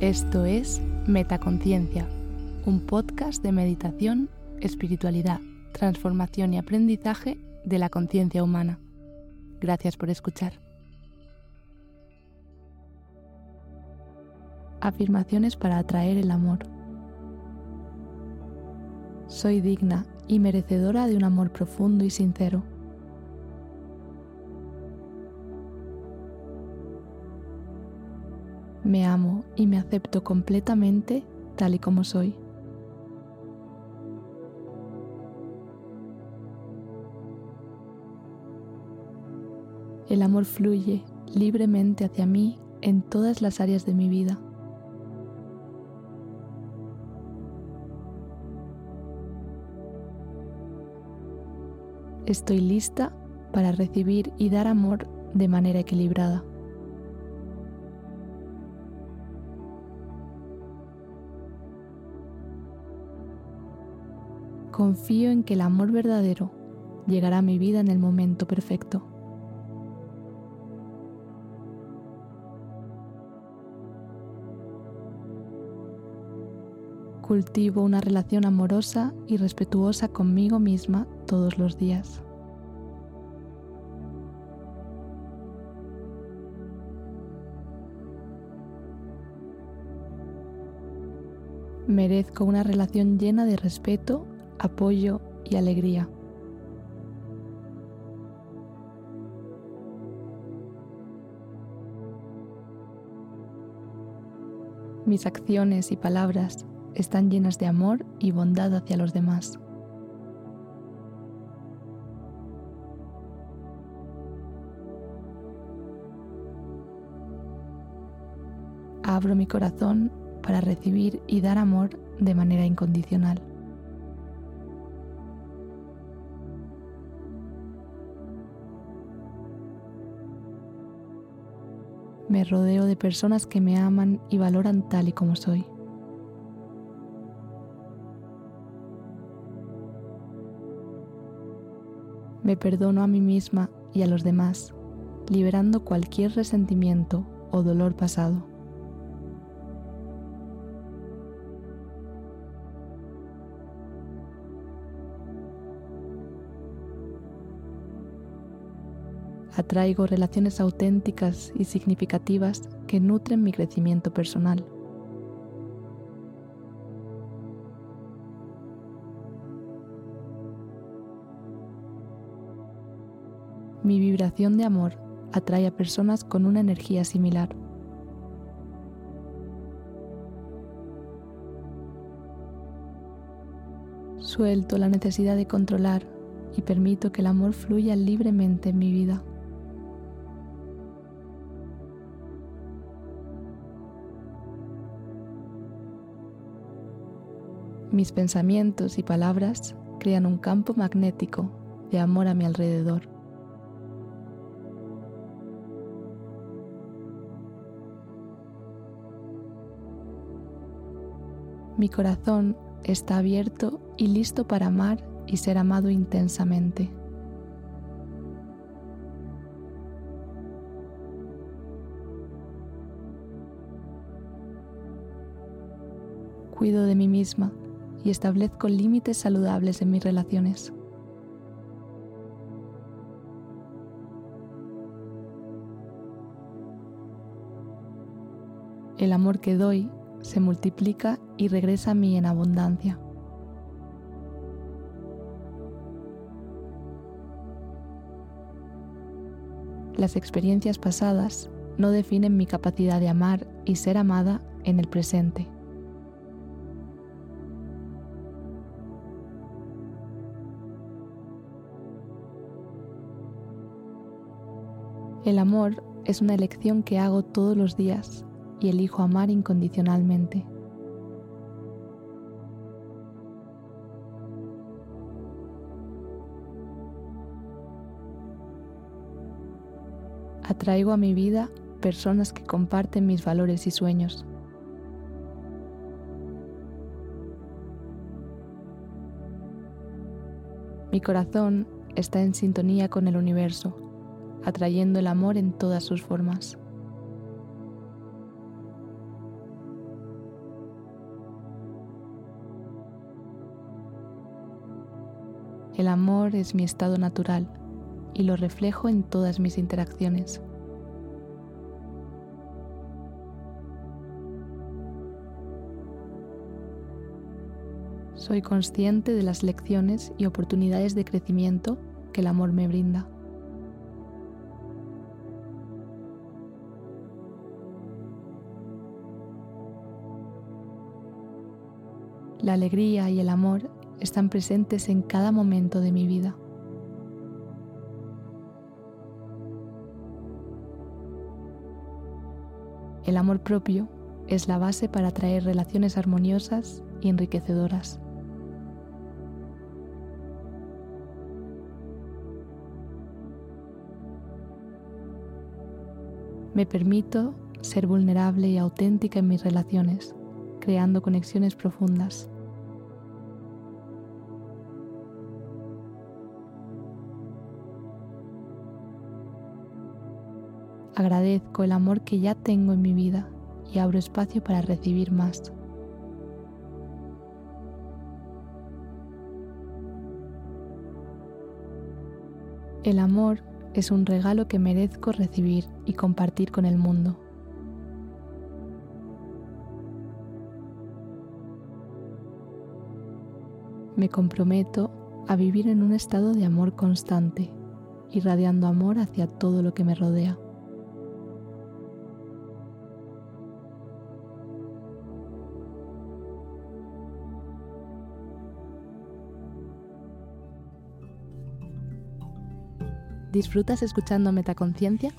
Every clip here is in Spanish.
Esto es Metaconciencia, un podcast de meditación, espiritualidad, transformación y aprendizaje de la conciencia humana. Gracias por escuchar. Afirmaciones para atraer el amor. Soy digna y merecedora de un amor profundo y sincero. Me amo y me acepto completamente tal y como soy. El amor fluye libremente hacia mí en todas las áreas de mi vida. Estoy lista para recibir y dar amor de manera equilibrada. Confío en que el amor verdadero llegará a mi vida en el momento perfecto. Cultivo una relación amorosa y respetuosa conmigo misma todos los días. Merezco una relación llena de respeto apoyo y alegría. Mis acciones y palabras están llenas de amor y bondad hacia los demás. Abro mi corazón para recibir y dar amor de manera incondicional. Me rodeo de personas que me aman y valoran tal y como soy. Me perdono a mí misma y a los demás, liberando cualquier resentimiento o dolor pasado. Atraigo relaciones auténticas y significativas que nutren mi crecimiento personal. Mi vibración de amor atrae a personas con una energía similar. Suelto la necesidad de controlar y permito que el amor fluya libremente en mi vida. Mis pensamientos y palabras crean un campo magnético de amor a mi alrededor. Mi corazón está abierto y listo para amar y ser amado intensamente. Cuido de mí misma y establezco límites saludables en mis relaciones. El amor que doy se multiplica y regresa a mí en abundancia. Las experiencias pasadas no definen mi capacidad de amar y ser amada en el presente. El amor es una elección que hago todos los días y elijo amar incondicionalmente. Atraigo a mi vida personas que comparten mis valores y sueños. Mi corazón está en sintonía con el universo atrayendo el amor en todas sus formas. El amor es mi estado natural y lo reflejo en todas mis interacciones. Soy consciente de las lecciones y oportunidades de crecimiento que el amor me brinda. La alegría y el amor están presentes en cada momento de mi vida. El amor propio es la base para atraer relaciones armoniosas y enriquecedoras. Me permito ser vulnerable y auténtica en mis relaciones, creando conexiones profundas. Agradezco el amor que ya tengo en mi vida y abro espacio para recibir más. El amor es un regalo que merezco recibir y compartir con el mundo. Me comprometo a vivir en un estado de amor constante, irradiando amor hacia todo lo que me rodea. ¿Disfrutas escuchando Metaconciencia?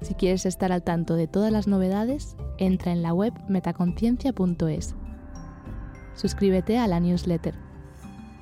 Si quieres estar al tanto de todas las novedades, entra en la web metaconciencia.es. Suscríbete a la newsletter.